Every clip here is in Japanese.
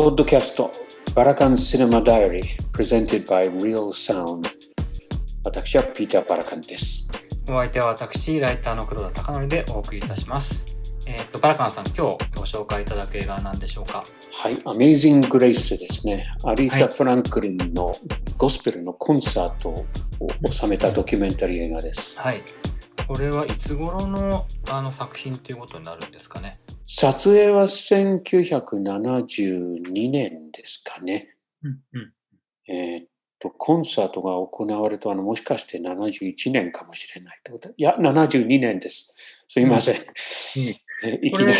ポッドキャストバラカンシネマダイアリー Presented by Real Sound 私はピーター・バラカンです。お相手は私ライターの黒田貴則でお送りいたします。えー、っとバラカンさん今日ご紹介いただく映画は何でしょうか？はい Amazing Grace ですね。アリーサ・フランクリンのゴスペルのコンサートを収めたドキュメンタリー映画です。はい。これはいつ頃のあの作品ということになるんですかね？撮影は1972年ですかね。うんうん、えー、っと、コンサートが行われたのもしかして71年かもしれないってこと？いや、72年です。すいません。うん いきなり。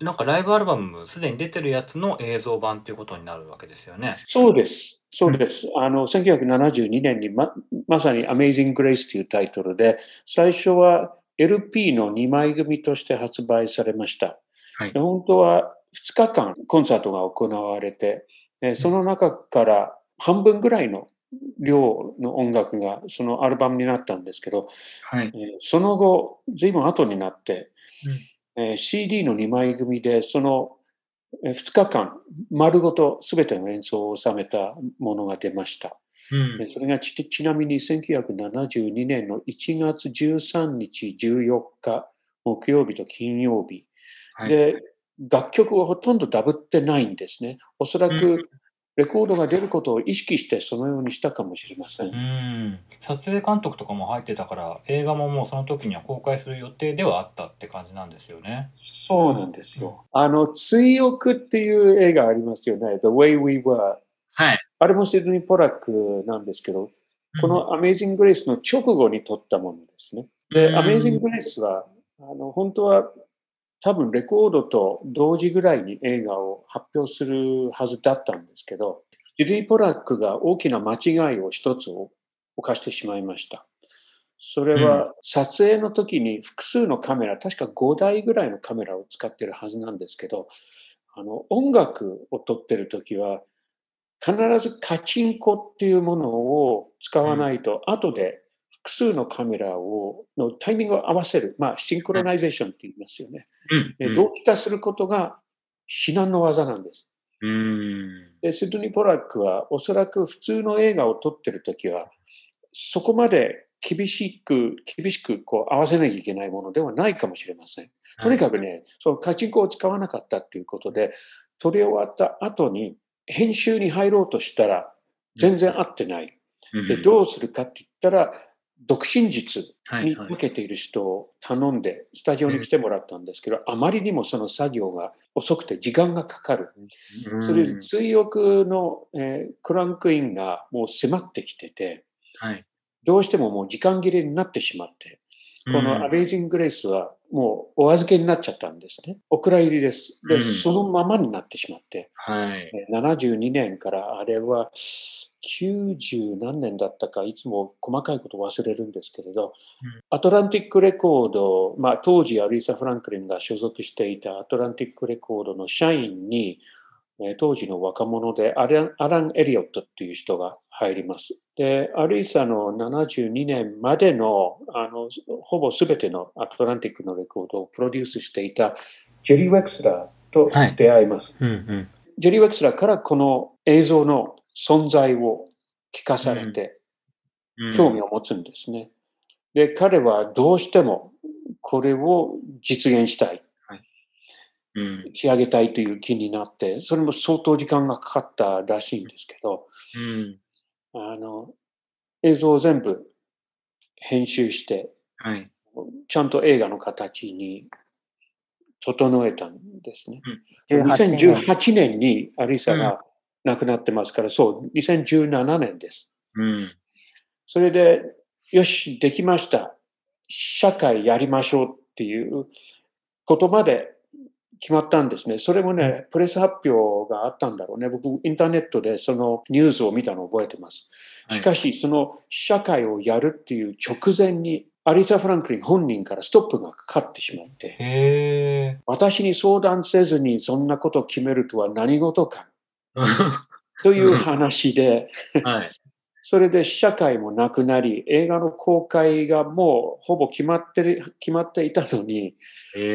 なんかライブアルバム、すでに出てるやつの映像版ということになるわけですよね。そうです。そうです。あの、1972年にままさに Amazing Grace というタイトルで、最初は LP の2枚組として発売されました。はい、本当は2日間コンサートが行われて、その中から半分ぐらいの量の音楽がそのアルバムになったんですけど、はい、その後、随分後になって、うん、CD の2枚組でその2日間丸ごと全ての演奏を収めたものが出ました。うん、それがちちなみに1972年の1月13日、14日、木曜日と金曜日、はい、で、楽曲はほとんどダブってないんですね。おそらく、レコードが出ることを意識してそのようにしたかもしれません。うん撮影監督とかも入ってたから映画ももうその時には公開する予定ではあったって感じなんですよね。そうなんですよ。あの、追憶っていう映画ありますよね。The Way We Were。はい。あれもシドニー・ポラックなんですけど、この Amazing Grace の直後に撮ったものですね。で、Amazing Grace は、あの、本当は多分レコードと同時ぐらいに映画を発表するはずだったんですけど、ジュディ・ポラックが大きな間違いを一つ犯してしまいました。それは撮影の時に複数のカメラ、確か5台ぐらいのカメラを使ってるはずなんですけど、あの音楽を撮ってる時は必ずカチンコっていうものを使わないと、後で複数のカメラをのタイミングを合わせる、まあ、シンクロナイゼーションって言いますよね。うん、同期化することが至難の技なんです。でシドニー・ポラックはおそらく普通の映画を撮ってる時はそこまで厳しく厳しくこう合わせなきゃいけないものではないかもしれません。とにかくね、そのカチンコを使わなかったということで撮り終わった後に編集に入ろうとしたら全然合ってない。でどうするかって言ったら独身術に向けている人を頼んでスタジオに来てもらったんですけど、あまりにもその作業が遅くて時間がかかる。それで追憶の、えー、クランクインがもう迫ってきてて、はい、どうしてももう時間切れになってしまって、このアベイジング・グレイスはもうお預けになっちゃったんですね。お蔵入りです。で、そのままになってしまって、はい、72年からあれは90何年だったか、いつも細かいこと忘れるんですけれど、うん、アトランティックレコード、まあ、当時アリーサ・フランクリンが所属していたアトランティックレコードの社員に、え当時の若者でアラン・アランエリオットっていう人が入ります。で、アリーサの72年までのあのほぼ全てのアトランティックのレコードをプロデュースしていたジェリー・ウェクスラーと出会います。はいうんうん、ジェリー・ウェクスラーからこの映像の存在を聞かされて、興味を持つんですね。で、彼はどうしてもこれを実現したい。うん、仕上げたいという気になって、それも相当時間がかかったらしいんですけど、うん、あの映像を全部編集して、はい、ちゃんと映画の形に整えたんですね。うん、2018年。にアリサが亡くなってますから、そう、2017年です。うん、それで、よし、できました。社会やりましょうっていうことまで決まったんですね。それもね、プレス発表があったんだろうね。僕、インターネットでそのニュースを見たのを覚えてます。しかし、その社会をやるっていう直前に、アリサ・フランクリン本人からストップがかかってしまって、私に相談せずにそんなことを決めるとは何事か。という話で、はい、それで試写会もなくなり、映画の公開がもうほぼ決まってる、決まっていたのに、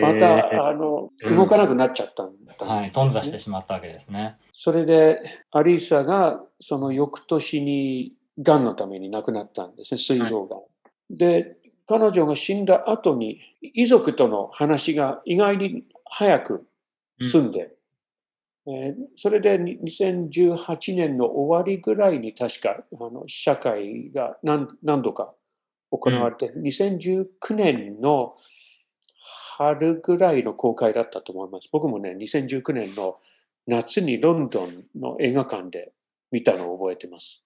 また、あの、動かなくなっちゃったんだ、ね。うん、はい、頓挫してしまったわけですね。それで、アリーサがその翌年に癌のために亡くなったんですね、膵臓が。ん。はい、で、彼女が死んだ後に、遺族との話が意外に早く済んで、えー、それで2018年の終わりぐらいに確かあの試写会が何何度か行われて、うん、2019年の春ぐらいの公開だったと思います。僕もね、2019年の夏にロンドンの映画館で見たのを覚えてます。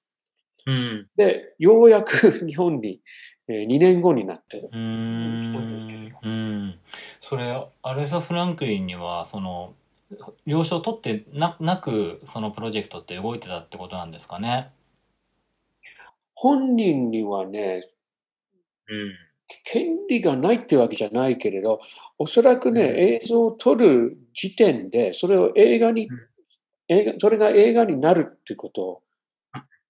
うん、で、ようやく日本に、えー、2年後になって来たんですけど。うんそれ、アレサ・フランクリンには、その、了承を取ってななく、そのプロジェクトって動いてたってことなんですかね？本人にはね、うん、権利がないってわけじゃないけれど、おそらくね、うん、映像を撮る時点で、それを映画に、うん、映画それが映画になるってことを、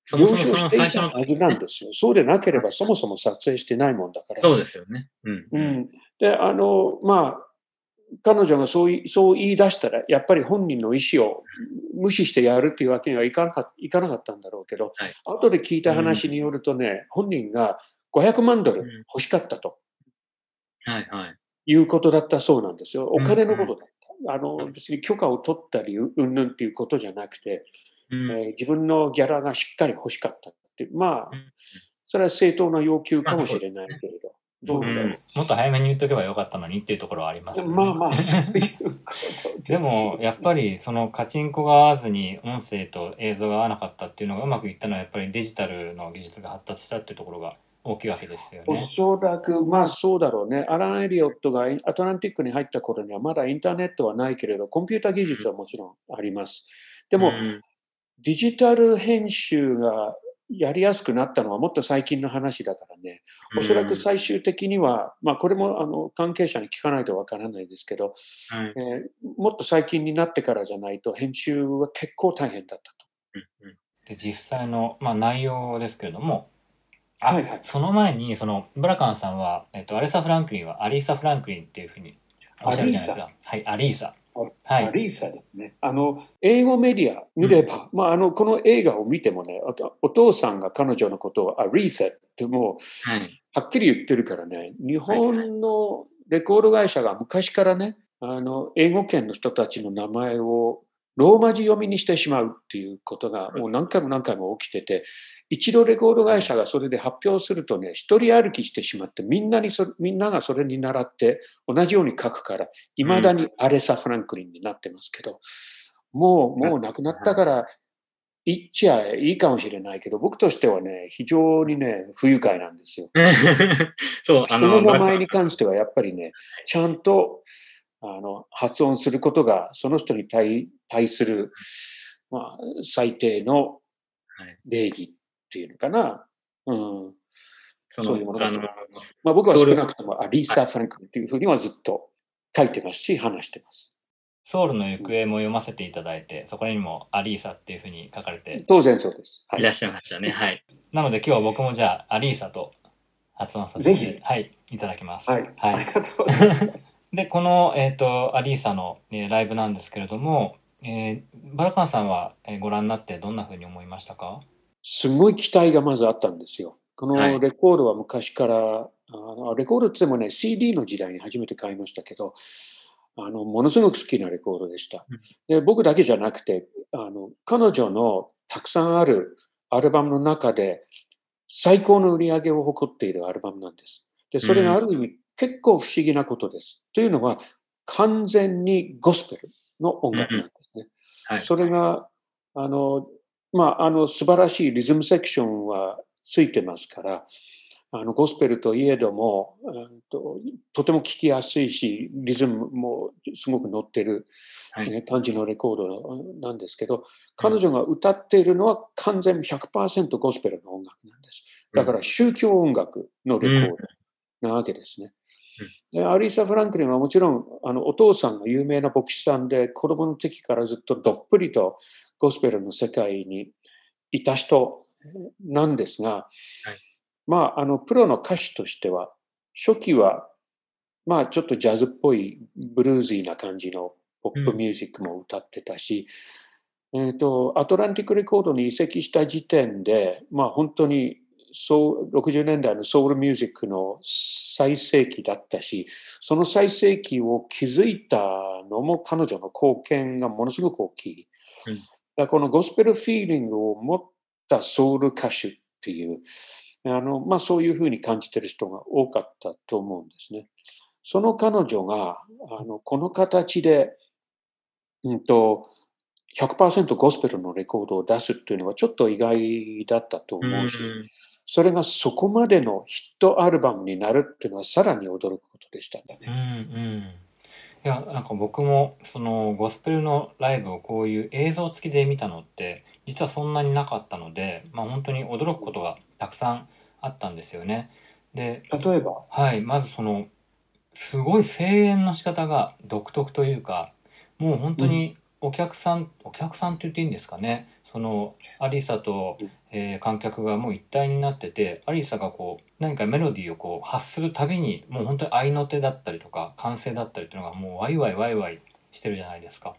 そもそもその最初の。なんですよ。そうでなければそもそも撮影してないもんだから。そうですよね。うん。うん、で、あの、まあ、彼女がそうそう言い出したら、やっぱり本人の意思を無視してやるっていうわけにはいかなかいかなかったんだろうけど、はい、後で聞いた話によるとね、うん、本人が500万ドル欲しかったと、うん、はいはい、いうことだったそうなんですよ。お金のことだった。あの別に許可を取ったり、うんぬんっていうことじゃなくて、うん、えー、自分のギャラがしっかり欲しかったって。まあ、それは正当な要求かもしれないけれど。どうだろう、うん、もっと早めに言っとけばよかったのにっていうところはあります、ね、まあまあ、そういうことで、ね、でも、やっぱり、そのカチンコが合わずに音声と映像が合わなかったっていうのがうまくいったのは、やっぱりデジタルの技術が発達したっていうところが大きいわけですよね。おそらく、まあそうだろうね。アラン・エリオットがアトランティックに入った頃にはまだインターネットはないけれど、コンピュータ技術はもちろんあります。でも、うん、デジタル編集がやりやすくなったのはもっと最近の話だからね、おそらく最終的には、まあこれもあの関係者に聞かないとわからないですけど、はい、えー、もっと最近になってからじゃないと編集は結構大変だったと。うんうん、で実際の、まあ、内容ですけれども、あ、はいはい、その前に、その、ブラカンさんは、えっと、アレサ・フランクリンはアリーサ・フランクリンっていうふうにおっしゃるじゃないですか。はい、アリーサ。はい、アリーサですね。あの、英語メディア見れば、うん、まあ、あの、この映画を見てもね、お父さんが彼女のことをアリーサってもう、はい、はっきり言ってるからね、日本のレコード会社が昔からね、あの、英語圏の人たちの名前をローマ字読みにしてしまうっていうことがもう何回も何回も起きてて、一度レコード会社がそれで発表するとね、一人歩きしてしまって、みんなにそみんながそれに倣って同じように書くから、いまだにアレサ・フランクリンになってますけど、もう、もう亡くなったから、言っちゃいいかもしれないけど、僕としてはね、非常にね、不愉快なんですよ。そう、あの、この名前に関してはやっぱりね、ちゃんと、あの、発音することが、その人に対対する、まあ、最低の礼儀っていうのかな。うん。そそういうものだと思います。まあ、僕は少なくともアリーサ・フランクっていうふうにはずっと書いてますし、話してます。ソウルの行方も読ませていただいて、そこにもアリーサっていうふうに書かれて。当然そうです。はい、いらっしゃいましたね。はい。なので今日は僕もじゃあ、アリーサと発音させて、はい、いただきます。はい。はい、ありがとうございます。で、この、えっ、ー、と、アリーサの、えー、ライブなんですけれども、えー、バラカンさんは、えー、ご覧になってどんなふうに思いましたか？すごい期待がまずあったんですよ。このレコードは昔から、はい、あのレコードって言ってもね、CD の時代に初めて買いましたけど、あのものすごく好きなレコードでした。で僕だけじゃなくてあの、彼女のたくさんあるアルバムの中で、最高の売り上げを誇っているアルバムなんです。で、それがある意味、結構不思議なことです。というのは、完全にゴスペルの音楽なんですね。はい、それが、あの、まあ、あの、素晴らしいリズムセクションはついてますから、あの、ゴスペルといえども、ととても聴きやすいし、リズムもすごく乗ってる、はい、感じのレコードなんですけど、彼女が歌っているのは完全100%ゴスペルの音楽なんです。だから宗教音楽のレコードなわけですね。でアリーサ・フランクリンはもちろんあのお父さんが有名な牧師さんで子供の時からずっとどっぷりとゴスペルの世界にいた人なんですが、はい、まあ、あの、プロの歌手としては、初期は、まあ、ちょっとジャズっぽいブルーズィーな感じのポップミュージックも歌ってたし、うん、えっ、ー、と、アトランティックレコードに移籍した時点で、まあ、本当にそう60年代のソウルミュージックの最盛期だったし、その最盛期を築いたのも彼女の貢献がものすごく大きい。うん、だこのゴスペルフィーリングを持ったソウル歌手っていう、あのまあ、そういうふうに感じてる人が多かったと思うんですね。その彼女があのこの形で、うんと、100%ゴスペルのレコードを出すっていうのはちょっと意外だったと思うし、うんそれがそこまでのヒットアルバムになるっていうのはさらに驚くことでしたんだね。うんうん、いやなんか僕もそのゴスペルのライブをこういう映像付きで見たのって実はそんなになかったので、まあ、本当に驚くことがたくさんあったんですよね。で例えば？はいまずそのすごい声援の仕方が独特というかもう本当にお客さん、お客さんって言っていいんですかねそのアリサと、えー、観客がもう一体になっててアリサがこう何かメロディーをこう発するたびにもう本当に合いの手だったりとか歓声だったりっていうのがもうワイワイワイワイしてるじゃないですか。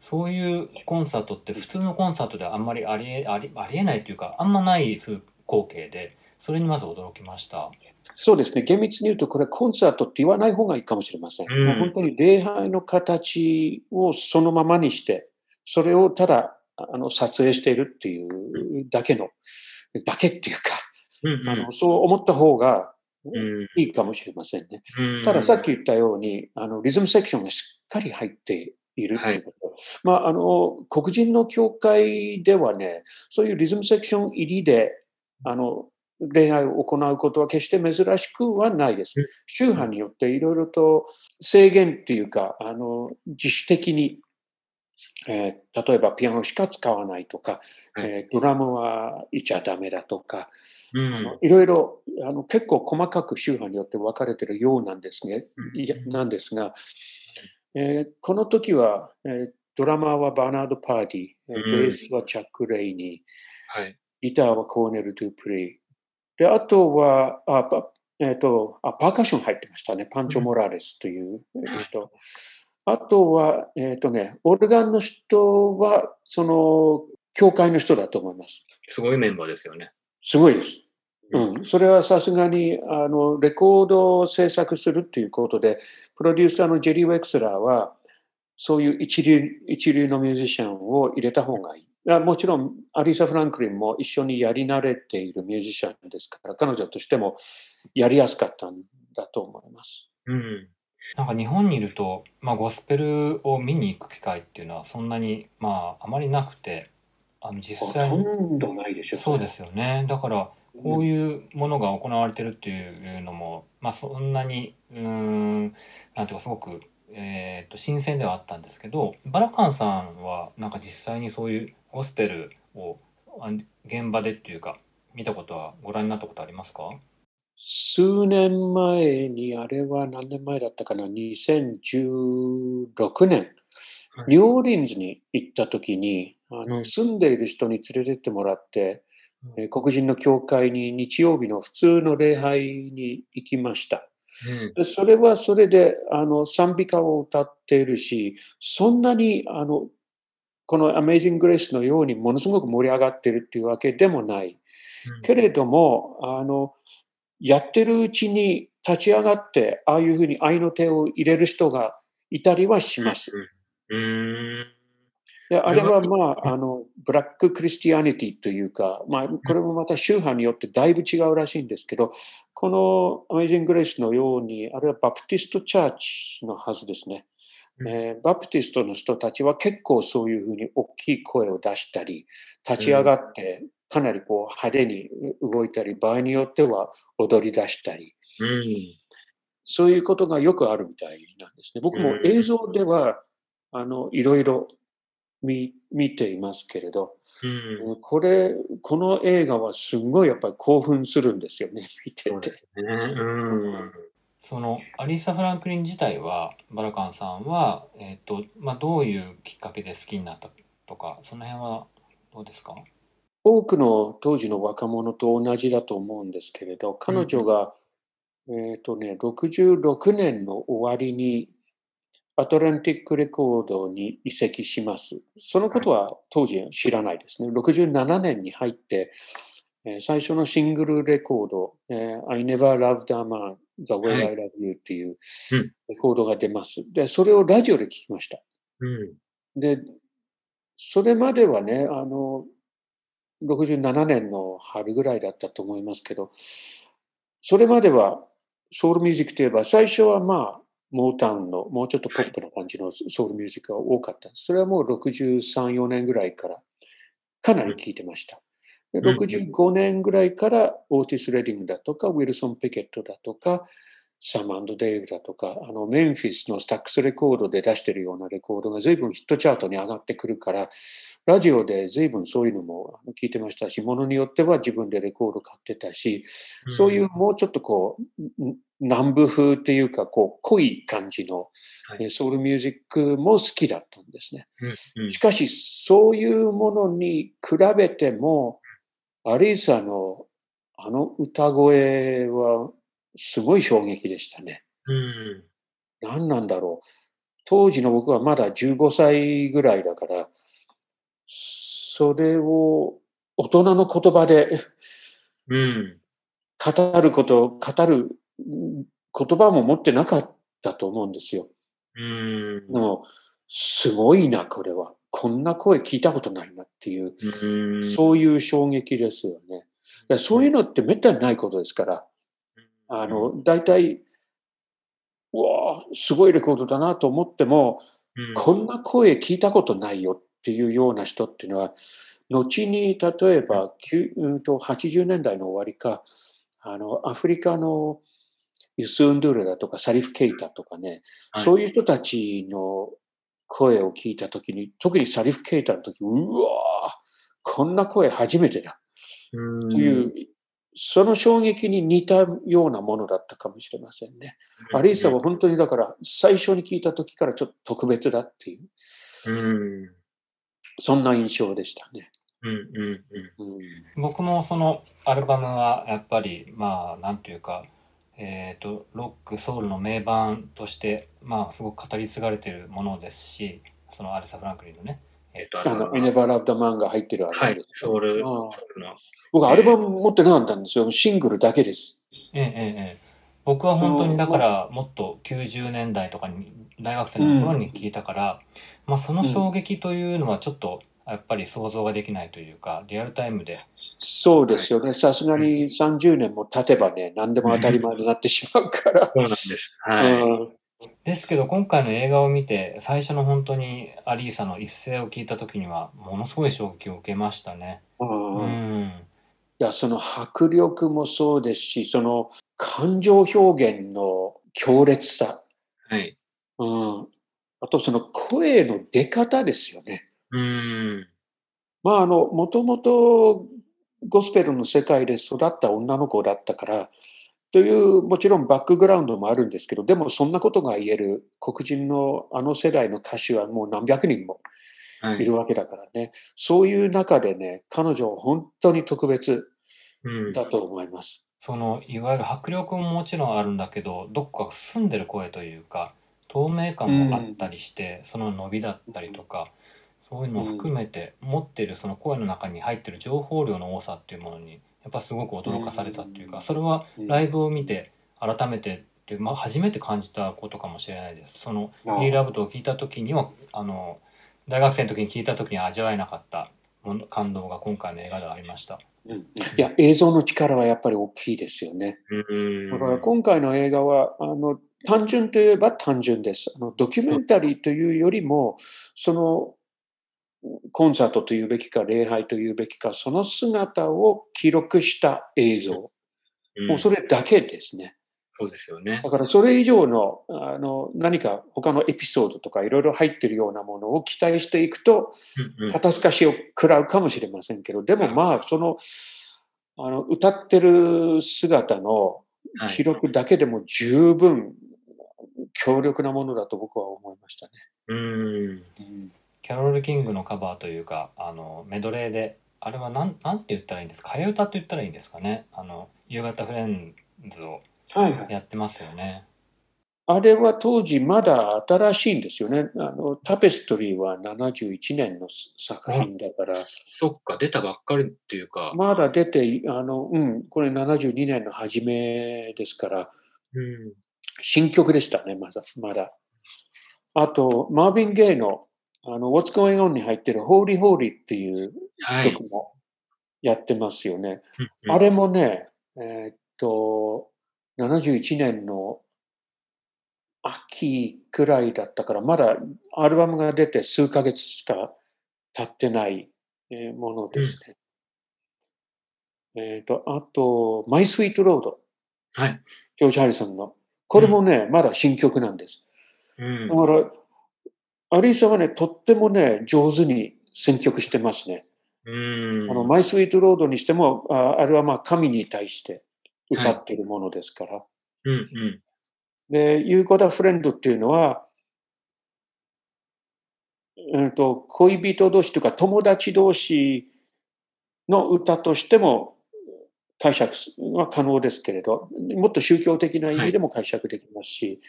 そういうコンサートって普通のコンサートではあんまりありえありありえないというかあんまない風光景でそれにまず驚きました。そうですね。厳密に言うと、これコンサートって言わない方がいいかもしれません。うん、本当に礼拝の形をそのままにして、それをただあの撮影しているっていうだけの、だけっていうか、うんうん、あのそう思った方がいいかもしれませんね。うん、たださっき言ったように、あのリズムセクションがしっかり入っているということ。はい、まあ、あの、黒人の教会ではね、そういうリズムセクション入りで、あの、恋愛を行うことは決して珍しくはないです。宗派によっていろいろと制限っていうか、あの、自主的に、えー、例えばピアノしか使わないとか、えー、ドラムはいちゃダメだとか、いろいろあの結構細かく宗派によって分かれているようなんですね。うん、なんですが、えー、この時は、えー、ドラマーはバーナード・パーティー、ベースはチャック・レイニー、はい、ギターはコーネル・ドゥ・プレイ、で、あとは、あえっ、ー、とあ、パーカッション入ってましたね。パンチョ・モラレスという人。うん、あとは、えっ、ー、とね、オルガンの人は、その、教会の人だと思います。すごいメンバーですよね。すごいです。うん、それはさすがにあのレコードを制作するということで、プロデューサーのジェリー・ウェクスラーは、そういう一流一流のミュージシャンを入れた方がいい。もちろん、アリーサ・フランクリンも一緒にやり慣れているミュージシャンですから、彼女としてもやりやすかったんだと思います。うん。なんか日本にいると、まあ、ゴスペルを見に行く機会っていうのはそんなに、まあ、あまりなくて、あの実際ほとんどないでしょそうですよね。だから、こういうものが行われてるっていうのも、まあ、そんなに、うん、なんていうか、すごくえーと、新鮮ではあったんですけどバラカンさんはなんか実際にそういうゴスペルを現場でっていうか見たことはご覧になったことありますか？数年前にあれは何年前だったかな？2016年、ニューオーリンズに行った時にあの、住んでいる人に連れてってもらって、うん、黒人の教会に日曜日の普通の礼拝に行きました。うん、それはそれであの賛美歌を歌っているし、そんなにあのこの Amazing Grace のようにものすごく盛り上がっているっていうわけでもない。うん、けれどもあの、やってるうちに立ち上がって、ああいうふうに愛の手を入れる人がいたりはします。うんであれは、まあ、あの、ブラッククリスティアニティというか、まあ、これもまた宗派によってだいぶ違うらしいんですけど、このアメイジング・グレイスのように、あれはバプティスト・チャーチのはずですね。えー、バプティストの人たちは結構そういうふうに大きい声を出したり、立ち上がってかなりこう派手に動いたり、場合によっては踊り出したり、うん、そういうことがよくあるみたいなんですね。僕も映像では、あの、いろいろ見見ていますけれど、うん、これ、この映画はすごいやっぱり興奮するんですよね、見てて。そうですね。うん。そのアリサ・フランクリン自体はバラカンさんは、えーとまあ、どういうきっかけで好きになったとかその辺はどうですか？多くの当時の若者と同じだと思うんですけれど、彼女が、うん、えっ、とね、66年の終わりにアトランティックレコードに移籍します。そのことは当時知らないですね。67年に入って、えー、最初のシングルレコード、えー、I Never Loved a Man The Way I Love You っていうレコードが出ます。で、それをラジオで聞きました。うん、で、それまではね、あの、67年の春ぐらいだったと思いますけど、それまではソウルミュージックといえば、最初はまあ、モータウンのもうちょっとポップな感じのソウルミュージックが多かった。それはもう63、4年ぐらいからかなり聴いてました。で65年ぐらいからオーティス・レディングだとか、ウィルソン・ペケットだとか、サムデイブだとか、あのメンフィスのスタックスレコードで出してるようなレコードが随分ヒットチャートに上がってくるから、ラジオで随分そういうのも聞いてましたし、ものによっては自分でレコード買ってたし、そういうもうちょっとこう、南部風っていうか、こう、濃い感じの、ソウルミュージックも好きだったんですね。しかし、そういうものに比べても、アリーサのあの歌声はすごい衝撃でしたね。何なんだろう。当時の僕はまだ15歳ぐらいだから、それを大人の言葉で、うん、語ること、語る言葉も持ってなかったと思うんですよ。うん、でも、すごいな、これは。こんな声聞いたことないなっていう、うん、そういう衝撃ですよね。そういうのってめったにないことですから、あの、大体、うわすごいレコードだなと思っても、うん、こんな声聞いたことないよっていうような人っていうのは、後に例えば、うんと80年代の終わりか、あの、アフリカのユス・ウンドゥールだとかサリフ・ケイタとかね、はい、そういう人たちの声を聞いたときに、特にサリフ・ケイタの時、うわこんな声初めてだ。という、その衝撃に似たようなものだったかもしれませんね。アリーサは本当にだから最初に聞いた時からちょっと特別だっていう、うん、そんな印象でしたね。うんうんうん、僕もそのアルバムはやっぱりまあなんというかえーと、ロックソウルの名盤として、まあ、すごく語り継がれているものですしそのアルサ・フランクリンのね、えーと、あのエネバー・ラブ・ダ・マンが入ってるアルバム。はい、ソウル。僕アルバム持ってなかったんですよ、シングルだけです。ええええ僕は本当にだからもっと90年代とかに大学生の頃に聞いたから、うん、まあ、その衝撃というのはちょっとやっぱり想像ができないというか、リアルタイムで。そうですよね。さすがに30年も経てばね、何でも当たり前になってしまうから。そうなんです。はい。うんですけど今回の映画を見て最初の本当にアリーサの一声を聞いた時にはものすごい衝撃を受けましたね。うん、うん、いやその迫力もそうですしその感情表現の強烈さ、はいうん、あとその声の出方ですよね。うん。まあ、あの、もともとゴスペルの世界で育った女の子だったから、というもちろんバックグラウンドもあるんですけど、でもそんなことが言える黒人のあの世代の歌手はもう何百人もいるわけだからね、はい、そういう中でね、彼女は本当に特別だと思います。うん、そのいわゆる迫力ももちろんあるんだけど、どこか澄んでる声というか、透明感もあったりして、うん、その伸びだったりとか、そういうのも含めて、持ってるその声の中に入ってる情報量の多さっていうものにやっぱすごく驚かされたっていうか、それはライブを見て改めてってまあ、初めて感じたことかもしれないです。その「ヒーラブトを聞いた時にはあの大学生の時に聞いた時には味わえなかった感動が今回の映画ではありました。うん、いや映像の力はやっぱり大きいですよね。だから今回の映画はあの単純といえば単純です。あのドキュメンタリーというよりもそのコンサートというべきか、礼拝というべきか、その姿を記録した映像。うん、もうそれだけですね。そうですよね。だからそれ以上のあの何か他のエピソードとかいろいろ入ってるようなものを期待していくと、肩透かしを食らうかもしれませんけど、でもまあ、その、あの歌ってる姿の記録だけでも十分強力なものだと僕は思いましたね。うん、キャロル・キングのカバーというかあのメドレーであれはなん、なんて言ったらいいんですか？替え歌と言ったらいいんですかね？あの、夕方フレンズをやってますよね。はいはい、あれは当時まだ新しいんですよね。あのタペストリーは71年の作品だから。そっか、出たばっかりっていうか。まだ出て、あの、うん、これ72年の初めですから、うん、新曲でしたね、まだ。まだあと、マービン・ゲイのあの What's Going On に入ってる Holy Holy っていう曲もやってますよね。はいあれもね、えー、っと、71年の秋くらいだったから、まだアルバムが出て数ヶ月しか経ってないものですね。うん、えっ、と、あと、My Sweet Road。はい。ジョージ・ハリソンの。これもね、うん、まだ新曲なんです。うん、だから、アリーサはね、とってもね、上手に選曲してますね。うん、あの、マイ・スイート・ロードにしても、ああれはまあ神に対して歌っているものですから。はい、うんうんで、ユーコダ・フレンドっていうのは、うんと、恋人同士というか友達同士の歌としても解釈は可能ですけれど、もっと宗教的な意味でも解釈できますし、はい、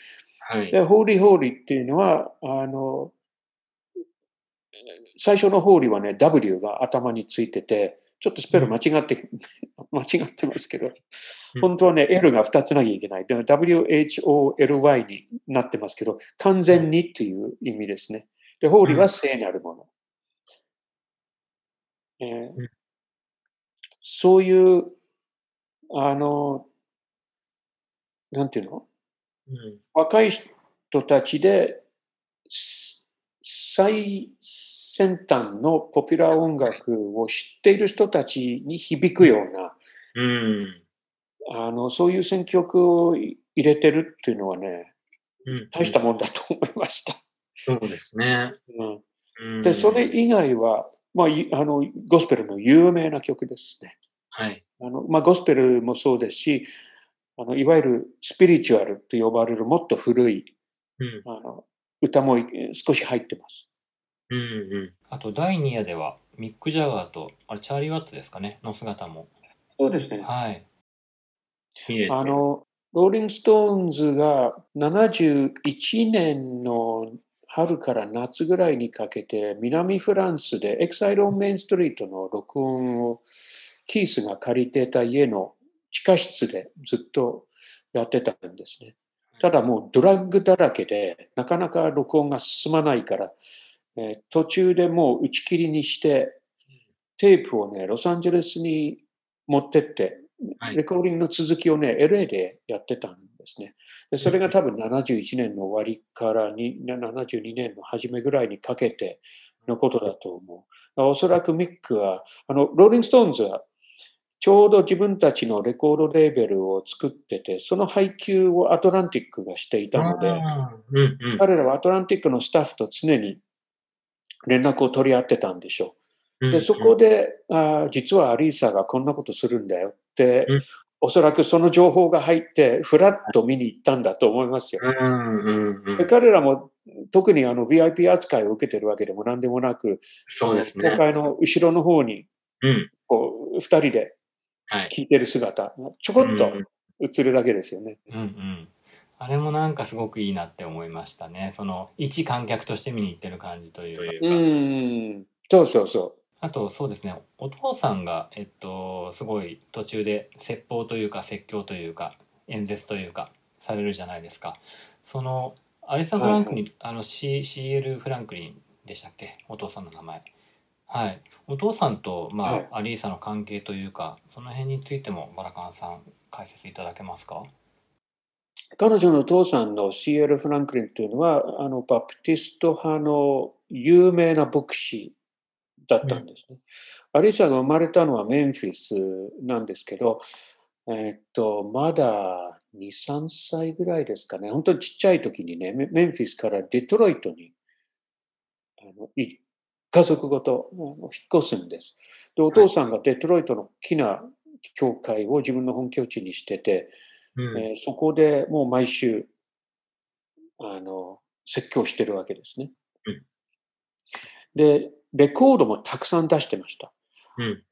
でホーリーホーリーっていうのは、あの、最初のホーリーはね、W が頭についてて、ちょっとスペル間違って、うん、間違ってますけど、本当はね、L が2つなきゃいけない。でも WHOLY になってますけど、完全にっていう意味ですね。で、ホーリーは聖なるもの。えー、そういう、あの、なんていうの、うん、若い人たちで最先端のポピュラー音楽を知っている人たちに響くような、うん、あのそういう選曲を入れてるっていうのはね、うん、大したもんだと思いました。そうですね。うん、で、それ以外は、まあ、あのゴスペルの有名な曲ですね。はい。あのまあ、ゴスペルもそうですし、あのいわゆるスピリチュアルと呼ばれるもっと古い、うん、あの歌も少し入ってます。うんうん、あと第2夜ではミック・ジャガーとあれチャーリー・ワッツですかねの姿も。そうですね。はい。あのローリング・ストーンズが71年の春から夏ぐらいにかけて南フランスで Exile on Main Street の録音をキースが借りてた家の地下室でずっとやってたんですね。ただもうドラッグだらけでなかなか録音が進まないからえー、途中でもう打ち切りにして、テープをね、ロサンゼルスに持ってって、レコーディングの続きをね、LA でやってたんですね。でそれが多分71年の終わりからに72年の初めぐらいにかけてのことだと思う。おそらくミックは、あの、ローリング・ストーンズはちょうど自分たちのレコードレーベルを作ってて、その配給をアトランティックがしていたので、うんうん、彼らはアトランティックのスタッフと常に連絡を取り合ってたんでしょう。で、そこで、あ実はアリーサがこんなことするんだよって、うん、おそらくその情報が入って、ふらっと見に行ったんだと思いますよ。で彼らも特にあの VIP 扱いを受けてるわけでも何でもなく、そうですね。の後ろの方に、こう、二人で聞いてる姿、はい、ちょこっと映るだけですよね。うんうんあれもなんかすごくいいなって思いましたね。その一観客として見に行ってる感じというか。うんそうそうそう。あとそうですねお父さんが、えっと、すごい途中で説法というか説教というか演説というかされるじゃないですか。そのアリサ・フランクリン、はい、あの C CL フランクリンでしたっけ？お父さんの名前。はい、お父さんと、まあ、はい、アリーサの関係というかその辺についてもバラカンさん解説いただけますか？彼女のお父さんの C.L. フランクリンというのは、あのバプティスト派の有名な牧師だったんですね。うん、アリサが生まれたのはメンフィスなんですけど、えっと、まだ2、3歳ぐらいですかね。本当にちっちゃい時にね、メンフィスからデトロイトにあの家族ごと引っ越すんです。で、お父さんがデトロイトの大きな教会を自分の本拠地にしてて、うん、えー、そこでもう毎週、あの、説教してるわけですね。うん、で、レコードもたくさん出してました。うん、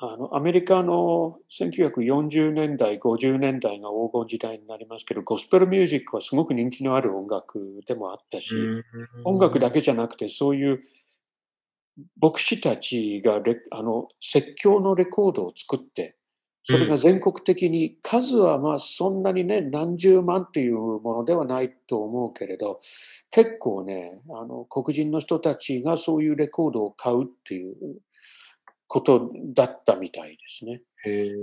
あのアメリカの1940年代、50年代が黄金時代になりますけど、ゴスペルミュージックはすごく人気のある音楽でもあったし、音楽だけじゃなくて、そういう牧師たちがあの説教のレコードを作って、それが全国的に、数はまあそんなにね、何十万っていうものではないと思うけれど、結構ね、あの黒人の人たちがそういうレコードを買うっていうことだったみたいですね。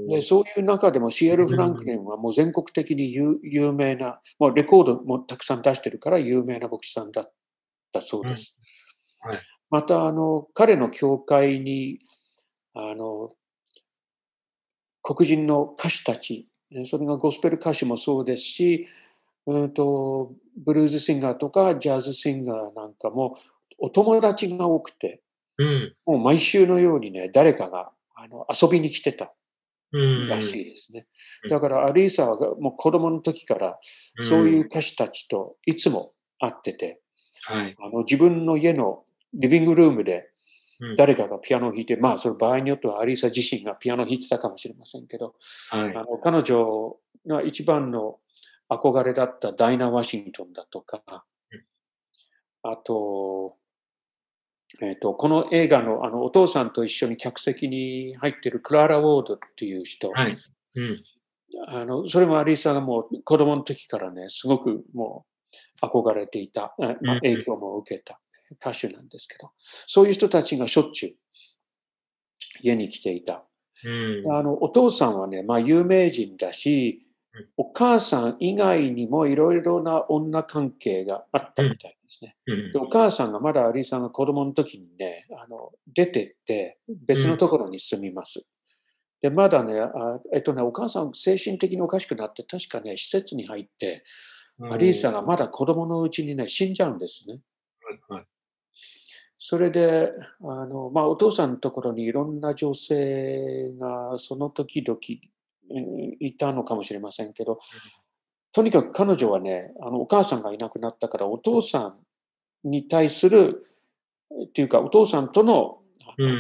でそういう中でもシエル・フランクリンはもう全国的に有名な、もうレコードもたくさん出してるから有名な牧師さんだったそうです。はい、またあの彼の教会にあの黒人の歌手たち、それがゴスペル歌手もそうですし、うんと、ブルーズシンガーとかジャズシンガーなんかもお友達が多くて、うん、もう毎週のようにね、誰かがあの遊びに来てたらしいですね。うん、だからアリーサはもう子供の時からそういう歌手たちといつも会ってて、うんはい、あの自分の家のリビングルームで誰かがピアノを弾いて、まあ、それ場合によってはアリーサ自身がピアノを弾いてたかもしれませんけど、はい、あの彼女が一番の憧れだったダイナ・ワシントンだとか、あと、えーと、この映画のあのお父さんと一緒に客席に入ってるクラーラ・ウォードっていう人、はい。うん、あのそれもアリーサがもう子供の時からね、すごくもう憧れていた、まあ、影響も受けた。歌手なんですけど、そういう人たちがしょっちゅう家に来ていた。うん、あのお父さんはね、まあ、有名人だし、お母さん以外にもいろいろな女関係があったみたいですね。うん、でお母さんがまだアリさんが子供の時にね、あの出てって別のところに住みます。で、まだねあ、えっとね、お母さん精神的におかしくなって、確かね、施設に入って、アリーサがまだ子供のうちにね、死んじゃうんですね。はい、それで、あのまあ、お父さんのところにいろんな女性がその時々いたのかもしれませんけど、とにかく彼女はね、あのお母さんがいなくなったから、お父さんに対する、っていうか、お父さんとの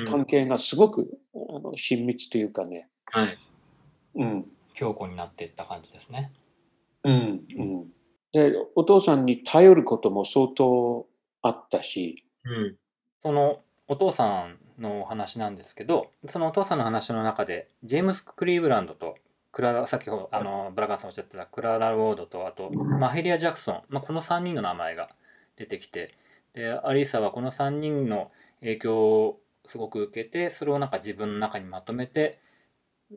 関係がすごく、うん、あの親密というかね、はい。うん。強固になっていった感じですね。うん。うん、で、お父さんに頼ることも相当あったし、うん。そのお父さんのお話なんですけど、そのお父さんの話の中で、ジェームス・クリーブランドと、クララ、先ほど、あの、ブラガンさんおっしゃってたクララ・ウォードと、あと、マヘリア・ジャクソン、まあ、この3人の名前が出てきて、で、アリーサはこの3人の影響をすごく受けて、それをなんか自分の中にまとめて、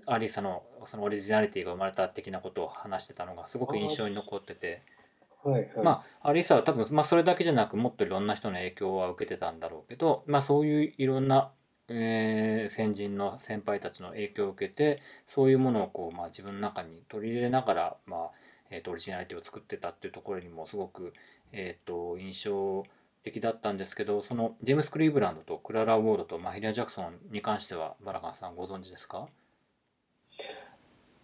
アリーサのそのオリジナリティが生まれた的なことを話してたのがすごく印象に残ってて、はいはい、まあアリサは多分、まあ、それだけじゃなくもっといろんな人の影響は受けてたんだろうけど、まあ、そういういろんな、えー、先人の先輩たちの影響を受けてそういうものをこう、まあ、自分の中に取り入れながら、まあえーと、オリジナリティを作ってたっていうところにもすごく、えーと、印象的だったんですけどそのジェームス・クリーブランドとクララ・ウォードとマヒリア・ジャクソンに関してはバラカンさんご存知ですか？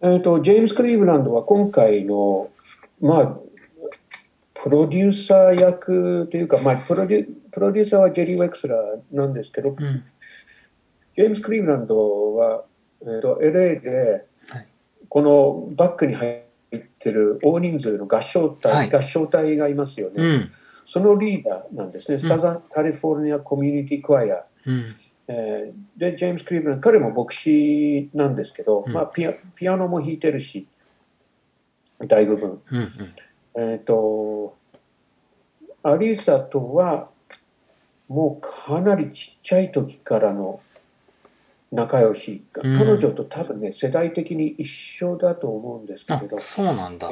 えーと、とジェームス・クリーブランドは今回のまあプロデューサー役というか、まあ、プロデュプロデューサーはジェリー・ウェクスラーなんですけど、うん、ジェームス・クリーブランドは、えーと、LA で、このバックに入ってる大人数の合唱隊、はい、合唱隊がいますよね、うん、そのリーダーなんですね、サザン・カリフォルニア・コミュニティ・クワイア。えー、で、ジェームス・クリーブランド、彼も牧師なんですけど、まあピア、ピアノも弾いてるし、大部分。うんうんえっ、ー、と、アリーサとは、もうかなりちっちゃい時からの仲良し、うん、彼女と多分ね、世代的に一緒だと思うんですけれど。そうなんだ。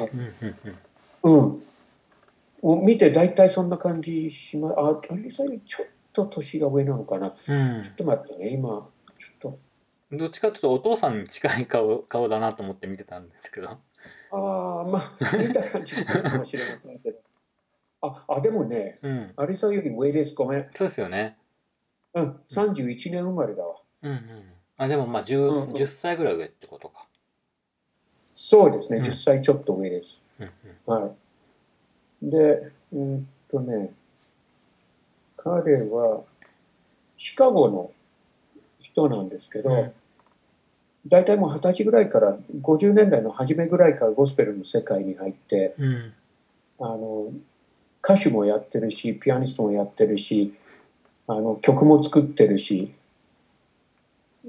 うん。うん、見て大体そんな感じします。あ、アリーサよりちょっと年が上なのかな。うん、ちょっと待ってね、今、ちょっと。どっちかというとお父さんに近い顔顔だなと思って見てたんですけど。ああ、まあ、似た感じかもしれませんけど。あ、あでもね、うん、アリサより上です。ごめん。そうですよね。うん、31年生まれだわ。うんうん。あ、でもまあ10、うんうん、10歳ぐらい上ってことか。そうですね、うん、10歳ちょっと上です。うんうん、はい。で、うんとね、彼はシカゴの、人なんですけど、うん、大体もう二十歳ぐらいから50年代の初めぐらいからゴスペルの世界に入って、うん、あの歌手もやってるしピアニストもやってるしあの曲も作ってるし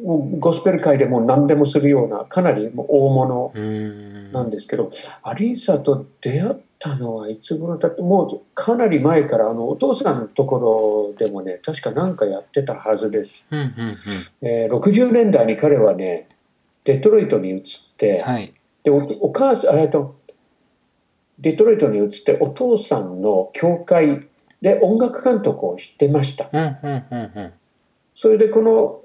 もうゴスペル界でも何でもするようなかなりもう大物なんですけどアリーサと出会ったのはいつ頃だってもうかなり前からあのお父さんのところでもね確か何かやってたはずです、えー、60年代に彼はねデトロイトに移って、はい、でおお母さんえっとデトロイトに移ってお父さんの教会で音楽監督をしてました、それでこの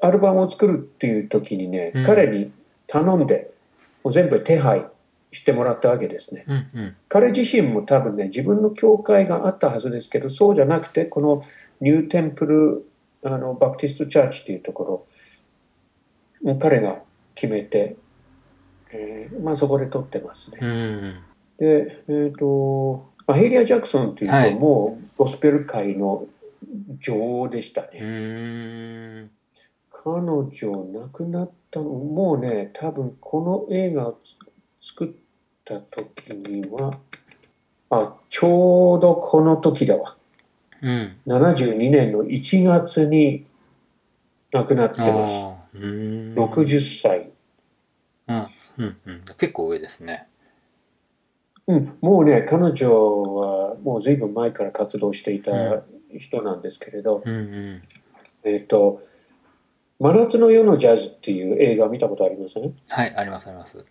アルバムを作るっていう時にね、うん、彼に頼んでもう全部手配してもらったわけですね、うんうん、彼自身も多分ね自分の教会があったはずですけどそうじゃなくてこのニューテンプルあのバプティストチャーチっていうところ彼が決めて、えーまあ、そこで撮ってますね、うん、でえっ、ー、とまあ、ヘイリア・ジャクソンっていうと、はい、もうゴスペル界の女王でしたね。彼女亡くなったのもうね多分この映画を作った時にはあちょうどこの時だわ、うん、72年の1月に亡くなってます。60歳、うんうん。うん、結構上ですね。うん、もうね彼女はもう随分前から活動していた人なんですけれど、うんうん、えっ、ー、と真夏の夜のジャズっていう映画見たことありますねはいありますあります。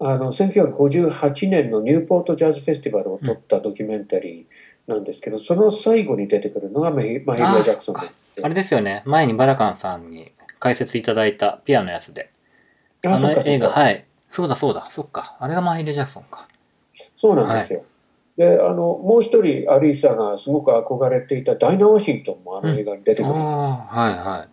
あの1958年のニューポートジャズフェスティバルを撮ったドキュメンタリーなんですけど、うん、その最後に出てくるのがマヒリア・ジャクソンあれですよね。前にバラカンさんに解説いただいたピアノのやつであの映画はい。そうだそうだ。そっか。あれがマヒリア・ジャクソンか。そうなんですよ、はい。であのもう一人アリーサがすごく憧れていたダイナ・ワシントンもあの映画に出てくるんです、うん、はいはい。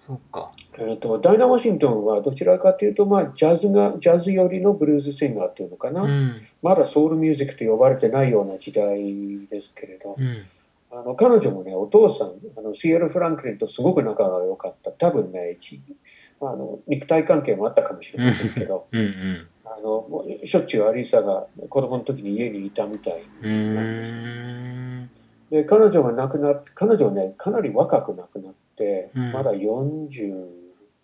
そっか、えーと、ダイナ・ワシントンはどちらかというと、まあ、ジャズがジャズ寄りのブルーズシンガーっていうのかな、うん、まだソウルミュージックと呼ばれてないような時代ですけれど、うん、あの彼女もねお父さんあのシエル・フランクリンとすごく仲が良かった。多分ねあの肉体関係もあったかもしれないですけど、うんうん。あのしょっちゅうアリーサが子供の時に家にいたみたいなんですで彼女が亡くなって彼女はねかなり若く亡くなって、うん、まだ40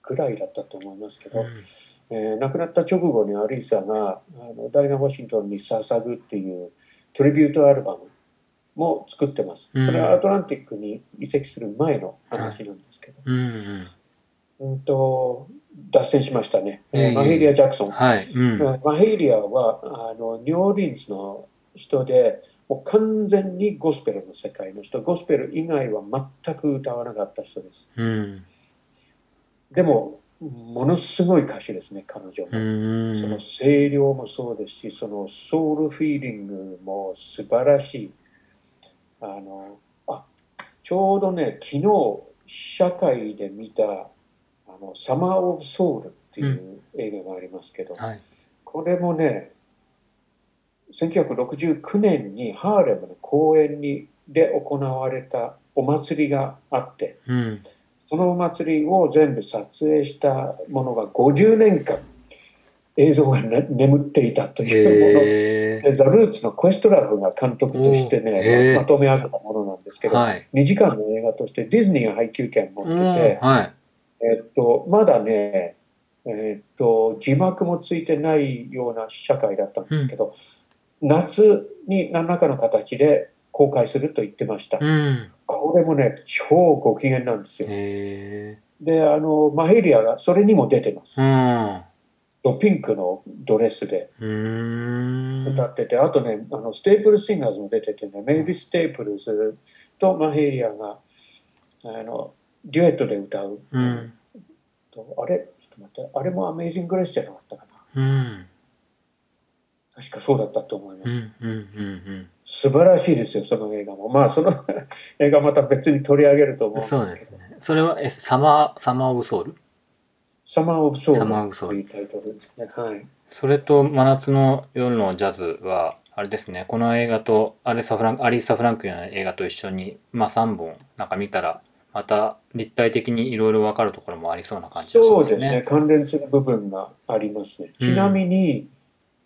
ぐらいだったと思いますけど、うん、えー、亡くなった直後にアリーサがあのダイナ・ワシントンに捧ぐっていうトリビュートアルバムも作ってます、それはアトランティックに移籍する前の話なんですけど、うんうんと脱線しましたね、えー、マヘイリア・ジャクソン、はい。うん、マヘイリアはあのニューオーリンズの人でもう完全にゴスペルの世界の人。ゴスペル以外は全く歌わなかった人です、うん、でもものすごい歌手ですね彼女も。その声量もそうですしそのソウルフィーリングも素晴らしい。あのあちょうどね昨日社会で見たあのサマー・オブ・ソウルっていう映画がありますけど、うんはい、これもね1969年にハーレムの公園にで行われたお祭りがあって、うん、そのお祭りを全部撮影したものが50年間映像が、ね、眠っていたというもの。ザ・ルーツのクエストラブが監督としてねまとめ上げたものなんですけど、はい、2時間の映画としてディズニーが配給権を持ってて、はい、えっと、まだね、えっと、字幕もついてないような社会だったんですけど、うん、夏に何らかの形で公開すると言ってました。うん、これもね、超ご機嫌なんですよ。で、あの、マヘリアがそれにも出てます。うんピンクのドレスで歌ってて、あとね、あのステープルシンガーズも出ててね、メイビー・ステープルズとマヘリアがあのデュエットで歌う、うん、あれ？ちょっと待って。あれもアメイジング・グレースじゃなかったかな、うん、確かそうだったと思います、うんうんうんうん、素晴らしいですよその映画も。まあその 映画また別に取り上げると思うんですけど。そうですね。それはえサマーサマー・オブ・ソウル？サマー・オブ・ソウルというタイトルですね。はい。それと「真夏の夜のジャズ」はあれですね。この映画とアリサフランアリーサ・フランクの映画と一緒に、まあ、3本なんか見たらまた立体的にいろいろ分かるところもありそうな感じがしそうますね。ですね。関連する部分がありますね。ちなみに、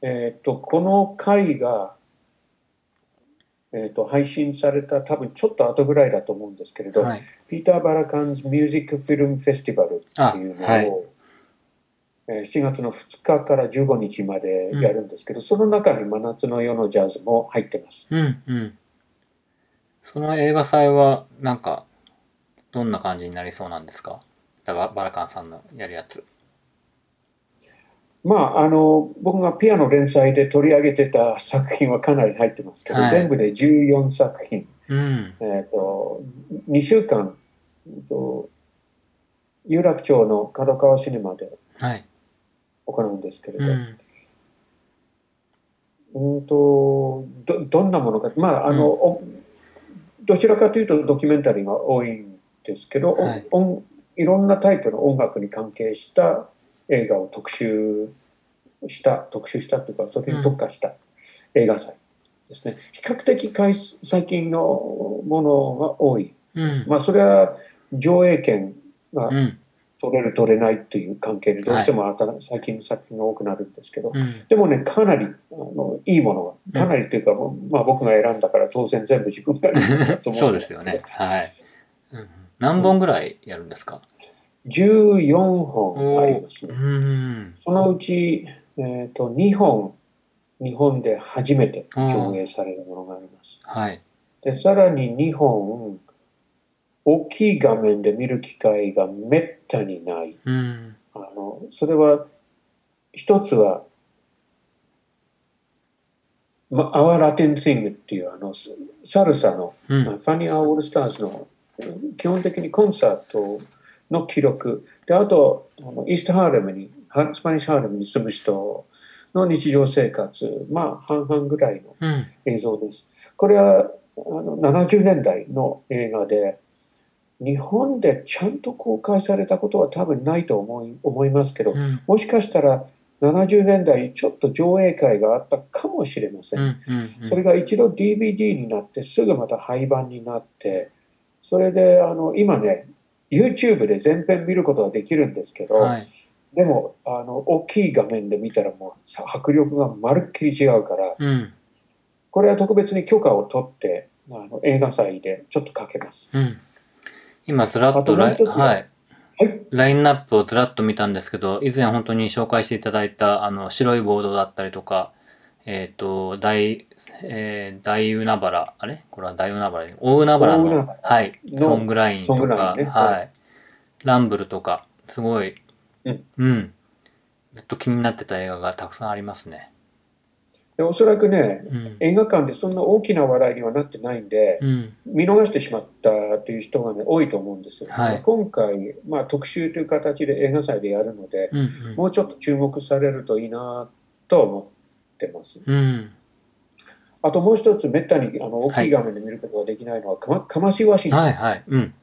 えっ、と、この回が、えっ、と、配信された多分ちょっと後ぐらいだと思うんですけれど、はい。ピーター・バラカンズ・ミュージック・フィルム・フェスティバルっていうのを、あはいえー7月の2日から15日までやるんですけど、その中に真夏の夜のジャズも入ってます。うんうん。その映画祭はなんかどんな感じになりそうなんですか？だババラカンさんのやるやつ。まあ、あの僕がピアノ連載で取り上げてた作品はかなり入ってますけど、はい全部で14作品、うん。えー、と2週間、えーと有楽町の角川シネマではい。行うんですけれど、うん。うんとどどんなものか、まああのおどちらかというとドキュメンタリーが多いんですけど、はいいろんなタイプの音楽に関係した映画を特集した特集したというかそれに特化した映画祭ですね、比較的最近のものが多い、うん。まあそれは上映権がうん。取れる取れないっていう関係でどうしても新最近の作品が多くなるんですけど、うん。でもね、かなりあのいいものが、かなりというか、まあ僕が選んだから当然全部自分がいいものだと思 そうんですよね。はい。うん何本ぐらいやるんですか？14本ありますうね。ん。そのうち、えー、と2本、日本で初めて上映されるものがあります。はい。で、さらに2本、大きい画面で見る機会がめったにない。うん。あのそれは、一つは、ま、Our Latin Thing っていうあのササルサのうん。ファニー・アー・オールスターズの基本的にコンサートの記録であとあのイーストハーレムにハスパニッシュハーレムに住む人の日常生活まあ半々ぐらいのうん。映像ですこれはあの70年代の映画で日本でちゃんと公開されたことは多分ないと思い思いますけどうん。もしかしたら70年代にちょっと上映会があったかもしれませんうん。うん。それが一度 DVD になってすぐまた廃盤になってそれであの今ね YouTube で全編見ることができるんですけど、はい。でもあの大きい画面で見たらもうさ迫力がまるっきり違うからうん。これは特別に許可を取ってあの映画祭でちょっとかけます。うん。今ずらっあととライははい。はい、ラインナップをずらっと見たんですけど、以前本当に紹介していただいた、あの、白いボードだったりとか、えっ、と、大、えー、大海原、あれ？これは大海原で、大海原のはい、のソングラインとか、ねはい、ランブルとか、すごい、うん、うん、ずっと気になってた映画がたくさんありますね。でおそらくねうん。映画館でそんな大きな話題にはなってないんで、うん。見逃してしまったという人が、ね、多いと思うんですよ。はい今回、まあ、特集という形で映画祭でやるので、うん。もうちょっと注目されるといいなと思ってます。うん。うん。あともう一つ、めったにあの大はいきい画面で見ることができないのは、かまかましワシントン。はいはい。うん。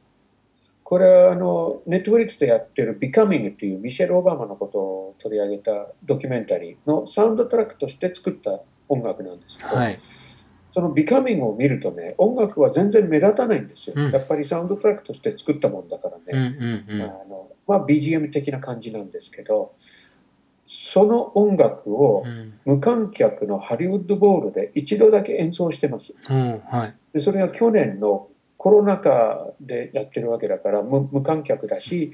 これはあのネットフリックスでやってる「ビカミング」っていうミシェル・オバマのことを取り上げたドキュメンタリーのサウンドトラックとして作った音楽なんですけど、はい。その「ビカミング」を見るとね音楽は全然目立たないんですよ、うんやっぱりサウンドトラックとして作ったもんだからうんね、うんうん。あのまあ、BGM 的な感じなんですけどその音楽をうん。無観客のハリウッドボールで一度だけ演奏してますうん。はい。でそれは去年のコロナ禍でやってるわけだから無無観客だし、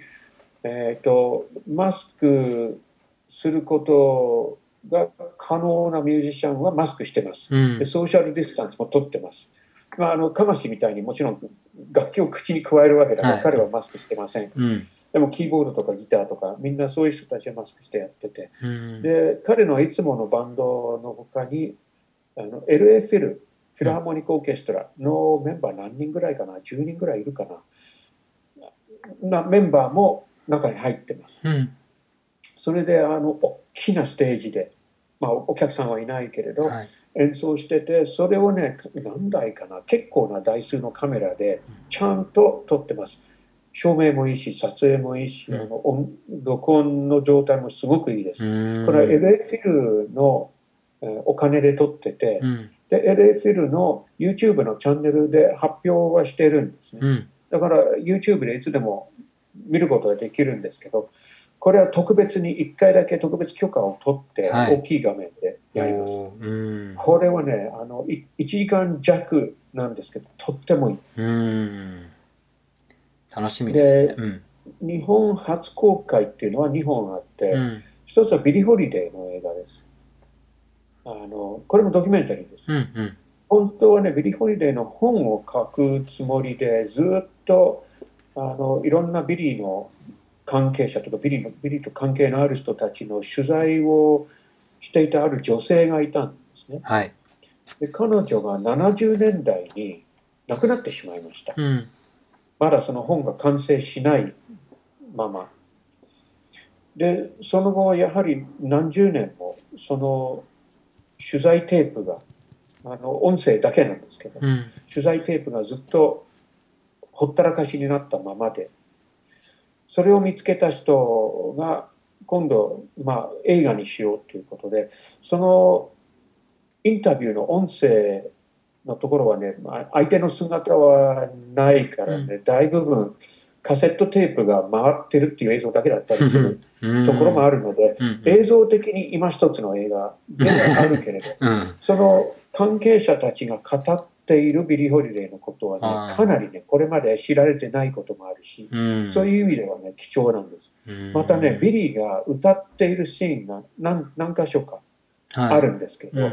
えー、とマスクすることが可能なミュージシャンはマスクしてますうんで。ソーシャルディスタンスも取ってます、まあ、あのかましみたいにもちろん楽器を口に加えるわけだから、はい彼はマスクしてませんうん。でもキーボードとかギターとかみんなそういう人たちはマスクしてやっててうん。で彼のいつものバンドの他にあの LA フィルフィラハーモニックオーケストラのメンバー何人ぐらいかな？10人ぐらいいるかな？なメンバーも中に入ってますうん。それであの大きなステージで、まあ、お客さんはいないけれど、はい。演奏しててそれをね何台かな結構な台数のカメラでちゃんと撮ってます照明もいいし撮影もいいし、うんあの音録音の状態もすごくいいです、うん。これは LA フィルの、えーお金で撮ってて、うん。で LA フィルの YouTube のチャンネルで発表はしてるんですね、うん。だから YouTube でいつでも見ることができるんですけど、これは特別に1回だけ特別許可を取って大きい画面でやります。はい、これはねあの1時間弱なんですけど、とってもいい。楽しみですね。日本初公開っていうのは2本あって、うん、一つはビリー・ホリデーの映画です。あのこれもドキュメンタリーです。うんうん本当はね、ビリー・ホリデーの本を書くつもりで、ずっとあのいろんなビリーの関係者とかビリーの、ビリーと関係のある人たちの取材をしていたある女性がいたんですね。はい、で彼女が70年代に亡くなってしまいました。うん、まだその本が完成しないまま。で、その後はやはり何十年もその取材テープがあの音声だけなんですけど、うん、取材テープがずっとほったらかしになったままでそれを見つけた人が今度、まあ、映画にしようということでそのインタビューの音声のところはね、まあ、相手の姿はないからね、うん、大部分カセットテープが回ってるっていう映像だけだったりするところもあるので、映像的に今一つの映画ではあるけれど、その関係者たちが語っているビリー・ホリデーのことはね、かなりね、これまで知られてないこともあるし、そういう意味ではね、貴重なんです。またね、ビリーが歌っているシーンが何何箇所かあるんですけど、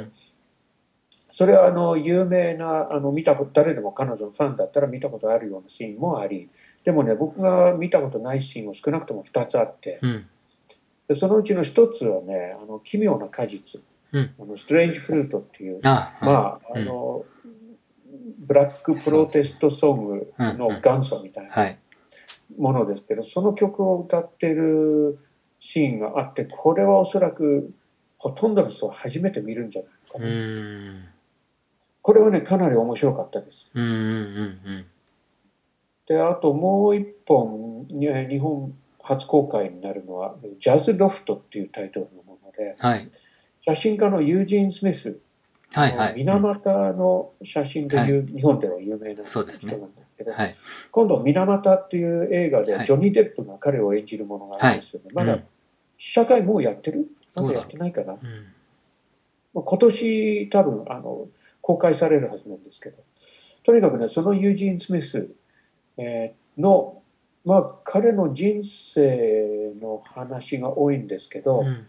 それはあの有名なあの見たこと誰でも彼女のファンだったら見たことあるようなシーンもありでもね僕が見たことないシーンも少なくとも2つあって、うん、でそのうちの1つはね「あの奇妙な果実」うん、あのストレンジフルートっていうまああの、うん、ブラックプロテストソングの元祖みたいなものですけど、その曲を歌ってるシーンがあってこれはおそらくほとんどの人は初めて見るんじゃないかな。これはねかなり面白かったです。うんうんうんであともう一本日本初公開になるのは「ジャズ・ロフト」っていうタイトルのもので、はい、写真家のユージン・スミス、はいはい、水俣の写真でいう、日本では有名な人なんですけど、はい、今度「水俣」っていう映画でジョニー・デップが彼を演じるものがあるんですよね、まだ試写会もうやってる？まだやってないかな、うん、今年多分あの公開されるはずなんですけど。とにかくねそのユージン・スミスえの、まあ、彼の人生の話が多いんですけど、うん、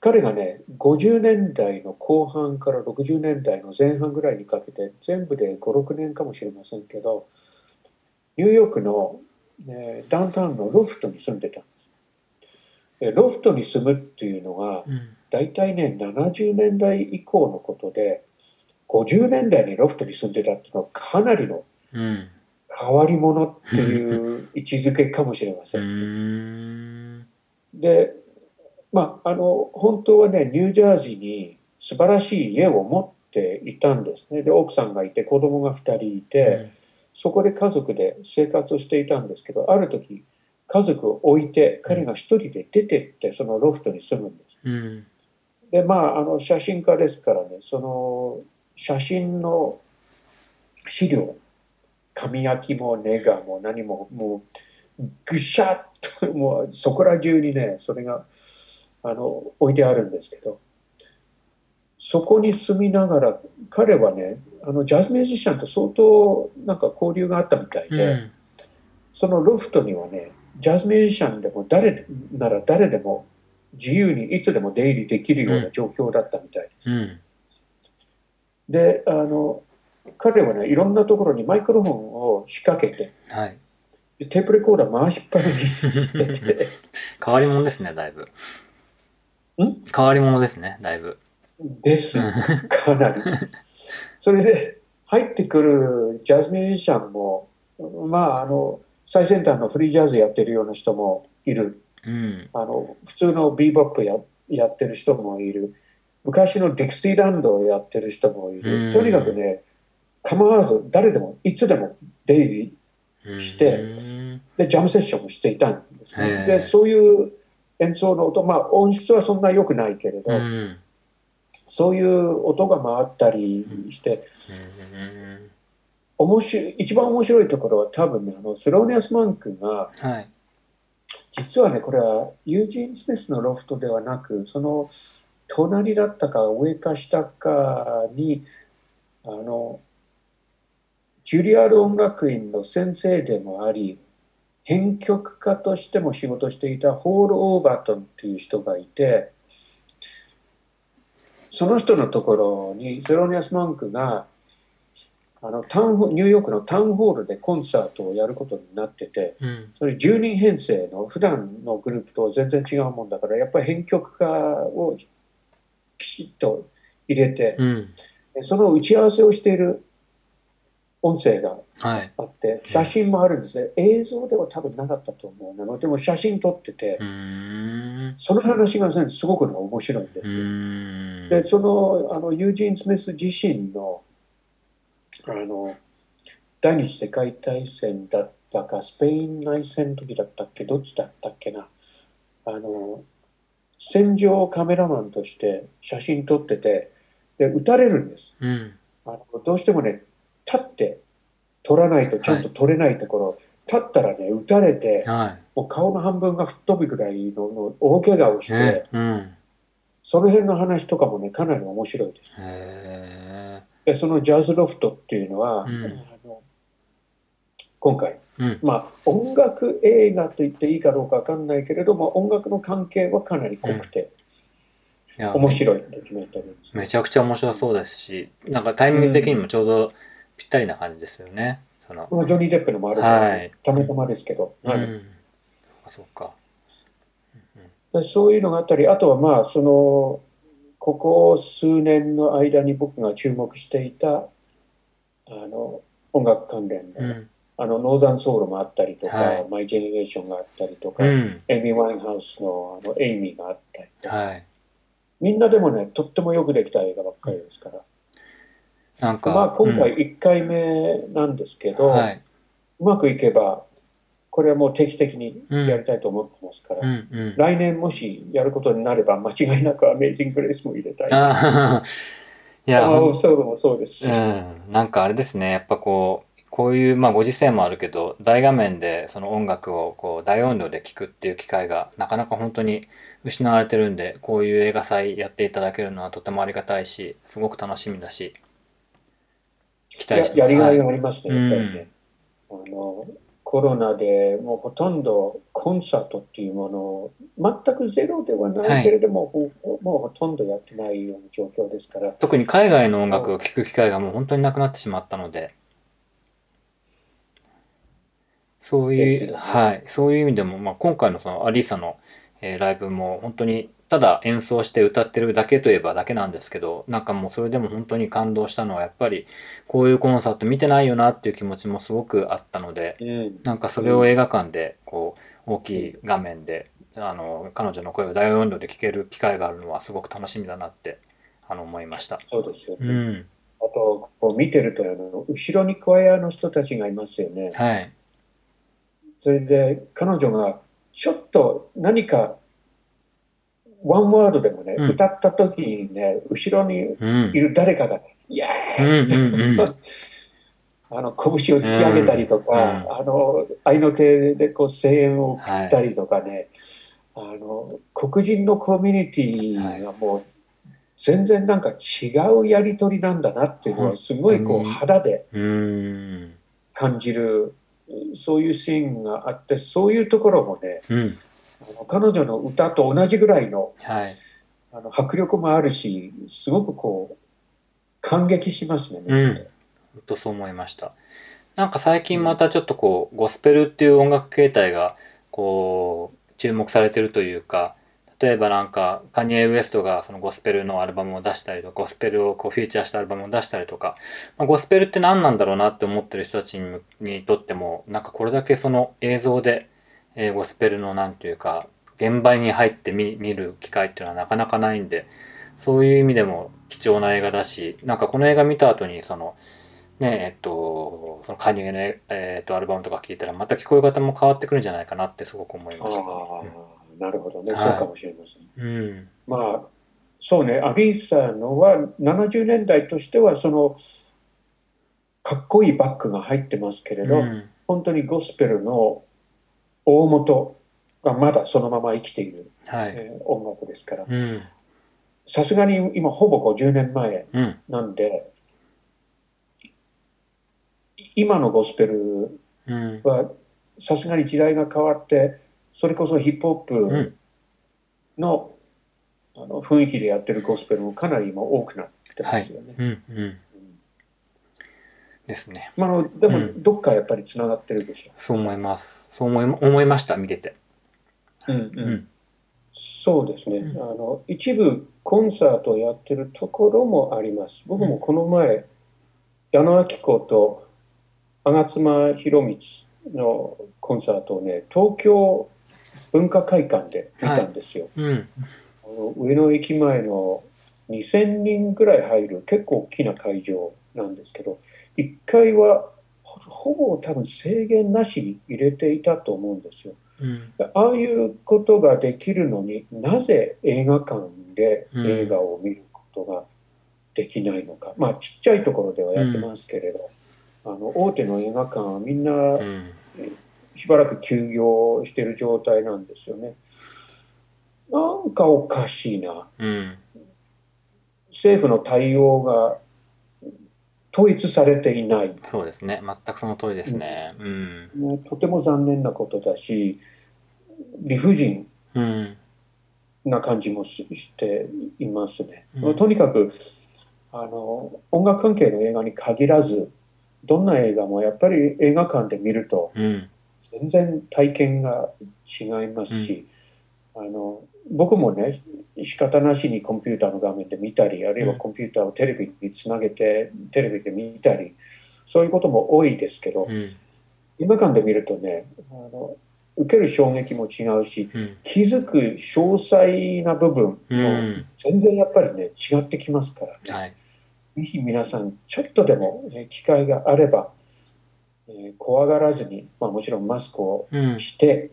彼がね50年代の後半から60年代の前半ぐらいにかけて全部で56年かもしれませんけどニューヨークの、えダウンタウンのロフトに住んでたんです。ロフトに住むっていうのが、うん、大体ね70年代以降のことで50年代にロフトに住んでたっていうのはかなりの変わり者っていう位置づけかもしれません。でまああの本当はねニュージャージーに素晴らしい家を持っていたんですね。で奥さんがいて子供が2人いて、うん、そこで家族で生活をしていたんですけどある時家族を置いて彼が一人で出てってそのロフトに住むんです。うん、でまああの写真家ですからねその写真の資料紙焼きもネガも何ももうぐしゃっともうそこら中にねそれがあの置いてあるんですけどそこに住みながら彼はねあのジャズミュージシャンと相当なんか交流があったみたいで、うん、そのロフトにはねジャズミュージシャンでも誰なら誰でも自由にいつでも出入りできるような状況だったみたいです。うん、であの彼はねいろんなところにマイクロフォンを仕掛けて、はい、テープレコーダー回しっぱなしにしてて。変わり者ですねだいぶん？変わり者ですねだいぶ。です かなり。それで入ってくるジャズミュージシャンもまああの最先端のフリージャズやってるような人もいる、うん、あの普通のビーボップややってる人もいる。昔のディキシーランドをやってる人もいる、とにかくね構わず誰でもいつでも出入りしてでジャムセッションもしていたんですね。でそういう演奏の音まあ音質はそんな良くないけれど、そういう音が回ったりして、面白い一番面白いところは多分ねあのスローニアス・マンクが、はい、実はねこれはユージーン・スミスのロフトではなくその隣だったか上か下かにあのジュリアール音楽院の先生でもあり編曲家としても仕事していたホール・オーバートンっていう人がいてその人のところにセロニアス・マンクがあのタウンニューヨークのタウンホールでコンサートをやることになってて、うん、それ10人編成の普段のグループと全然違うもんだからやっぱり編曲家をきちっと入れて、うん、その打ち合わせをしている音声があって、はい、写真もあるんですね。映像では多分なかったと思うなでも写真撮っててその話がすごく面白いんですでそのあのユージン・スミス自身のあの第二次世界大戦だったかスペイン内戦の時だったっけどっちだったっけな。あの戦場カメラマンとして写真撮っててで撃たれるんです、うん、あのどうしてもね立って撮らないとちゃんと撮れないところ、はい、立ったらね撃たれて、はい、もう顔の半分が吹っ飛ぶぐらいのの大怪我をして、ね。うん、その辺の話とかもねかなり面白いです。でそのジャズロフトっていうのは、うん、あの今回、うん、まあ音楽映画と言っていいかどうか分かんないけれども音楽の関係はかなり濃くて、うん、面白いドキュメンタリーで。す、めちゃくちゃ面白そうですしなんかタイミング的にもちょうどぴったりな感じですよね。その。ジョニー・デップのもあるから、はい、たまたまですけど、はい、うん、そうか、うん、そういうのがあったりあとはまあそのここ数年の間に僕が注目していたあの音楽関連の、うん、あのノーザンソウルもあったりとか、はい、マイ・ジェネレーションがあったりとか、うん、エイミー・ワインハウスのあのエイミーがあったりとか、はい、みんなでもねとってもよくできた映画ばっかりですから。なんかまあ今回1回目なんですけど、うんはい、うまくいけばこれはもう定期的にやりたいと思ってますから、うんうん。うん、来年もしやることになれば間違いなくアメージング・レースも入れたい。いやそうもそうですし、うん、なんかあれですねやっぱこうこういう、まあ、ご時世もあるけど大画面でその音楽をこう大音量で聴くっていう機会がなかなか本当に失われてるんでこういう映画祭やっていただけるのはとてもありがたいしすごく楽しみだし期待してやりがいがありますね、やっぱりね。あのコロナでもうほとんどコンサートっていうものを全くゼロではないけれども、はい、もうほとんどやってないような状況ですから。特に海外の音楽を聴く機会がもう本当になくなってしまったので。そういう、ね、はい、そういう意味でも、まあ、今回のそのアリーサの、えー、ライブも本当にただ演奏して歌ってるだけといえばだけなんですけどなんかもうそれでも本当に感動したのはやっぱりこういうコンサート見てないよなっていう気持ちもすごくあったので、うん、なんかそれを映画館でこう大きい画面であの彼女の声を大音量で聞ける機会があるのはすごく楽しみだなってあの思いました。そうですよね、うん、あとこう見てるとあの後ろにクワイアの人たちがいますよね。はい、それで彼女がちょっと何かワンワードでもね、うん、歌った時にね、後ろにいる誰かが、イエーイって、あの拳を突き上げたりとか、うん、あの愛の手でこう声援を送ったりとかね、はい、あの黒人のコミュニティがもう全然なんか違うやり取りなんだなっていうのはすごいこう肌で感じる、そういうシーンがあってそういうところもね、うん彼女の歌と同じぐらいの,、はい、あの迫力もあるしすごくこう感激しますね。うん、とそう思いました。なんか最近またちょっとこう、ゴスペルっていう音楽形態がこう注目されてるというか例えばなんかカニエ・ウエストがそのゴスペルのアルバムを出したりとかゴスペルをこうフィーチャーしたアルバムを出したりとか、まあ、ゴスペルって何なんだろうなって思ってる人たちにとってもなんかこれだけその映像でえー、ゴスペルのなんていうか現場に入って見る機会っていうのはなかなかないんでそういう意味でも貴重な映画だしなんかこの映画見た後にそのねえっとそのカニエの、えっと、アルバムとか聞いたらまた聞こえ方も変わってくるんじゃないかなってすごく思いました、ね、うん、なるほどね、そうかもしれません、うん、まあそうね。アビーサのは70年代としてはそのかっこいいバックが入ってますけれど、うん、本当にゴスペルの大元がまだそのまま生きている、はい、えー、音楽ですから。さすがに今ほぼ50年前なんで、うん、今のゴスペルはさすがに時代が変わってそれこそヒップホップの,、あの雰囲気でやってるゴスペルもかなり今多くなってますよね。はい。うんうんですね。まあ、でも、どっかやっぱりつながってるでしょう。そう思います。そう思い思いました、見てて。うんうん。そうですね、あの。一部コンサートをやってるところもあります。僕もこの前、矢野明子と吾妻弘光のコンサートをね、東京文化会館で見たんですよ。はいうん、あの上野駅前の2000人ぐらい入る結構大きな会場なんですけど1階はほぼ多分制限なしに入れていたと思うんですよ。うん、ああいうことができるのになぜ映画館で映画を見ることができないのか、うん、まあちっちゃいところではやってますけれど、うん、あの大手の映画館はみんなしばらく休業してる状態なんですよね。なんかおかしいな。政府の対応が統一されていない。そうですね。全くその通りですね。うん、とても残念なことだし、理不尽な感じもしていますね。うん、とにかくあの音楽関係の映画に限らず、どんな映画もやっぱり映画館で見ると、全然体験が違いますし、うん、あの僕もね仕方なしにコンピューターの画面で見たりあるいはコンピューターをテレビにつなげてテレビで見たりそういうことも多いですけど、うん、映画館で見るとねあの受ける衝撃も違うし、うん、気づく詳細な部分も全然やっぱりね違ってきますからね、はい、ぜひ皆さんちょっとでも、ね、機会があれば、えー、怖がらずに、まあ、もちろんマスクをして、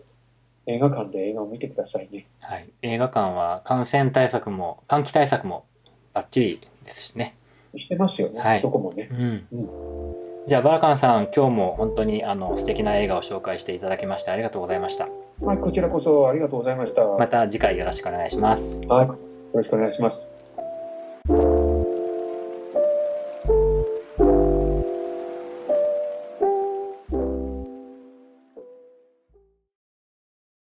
映画館で映画を見てくださいね。はい。映画館は感染対策も、換気対策もバッチリですしね。してますよね。はい、どこもね。うん。うん、じゃあ、バラカンさん、今日も本当にあの素敵な映画を紹介していただきましてありがとうございました。はい、こちらこそありがとうございました。また次回よろしくお願いします。はい。よろしくお願いします。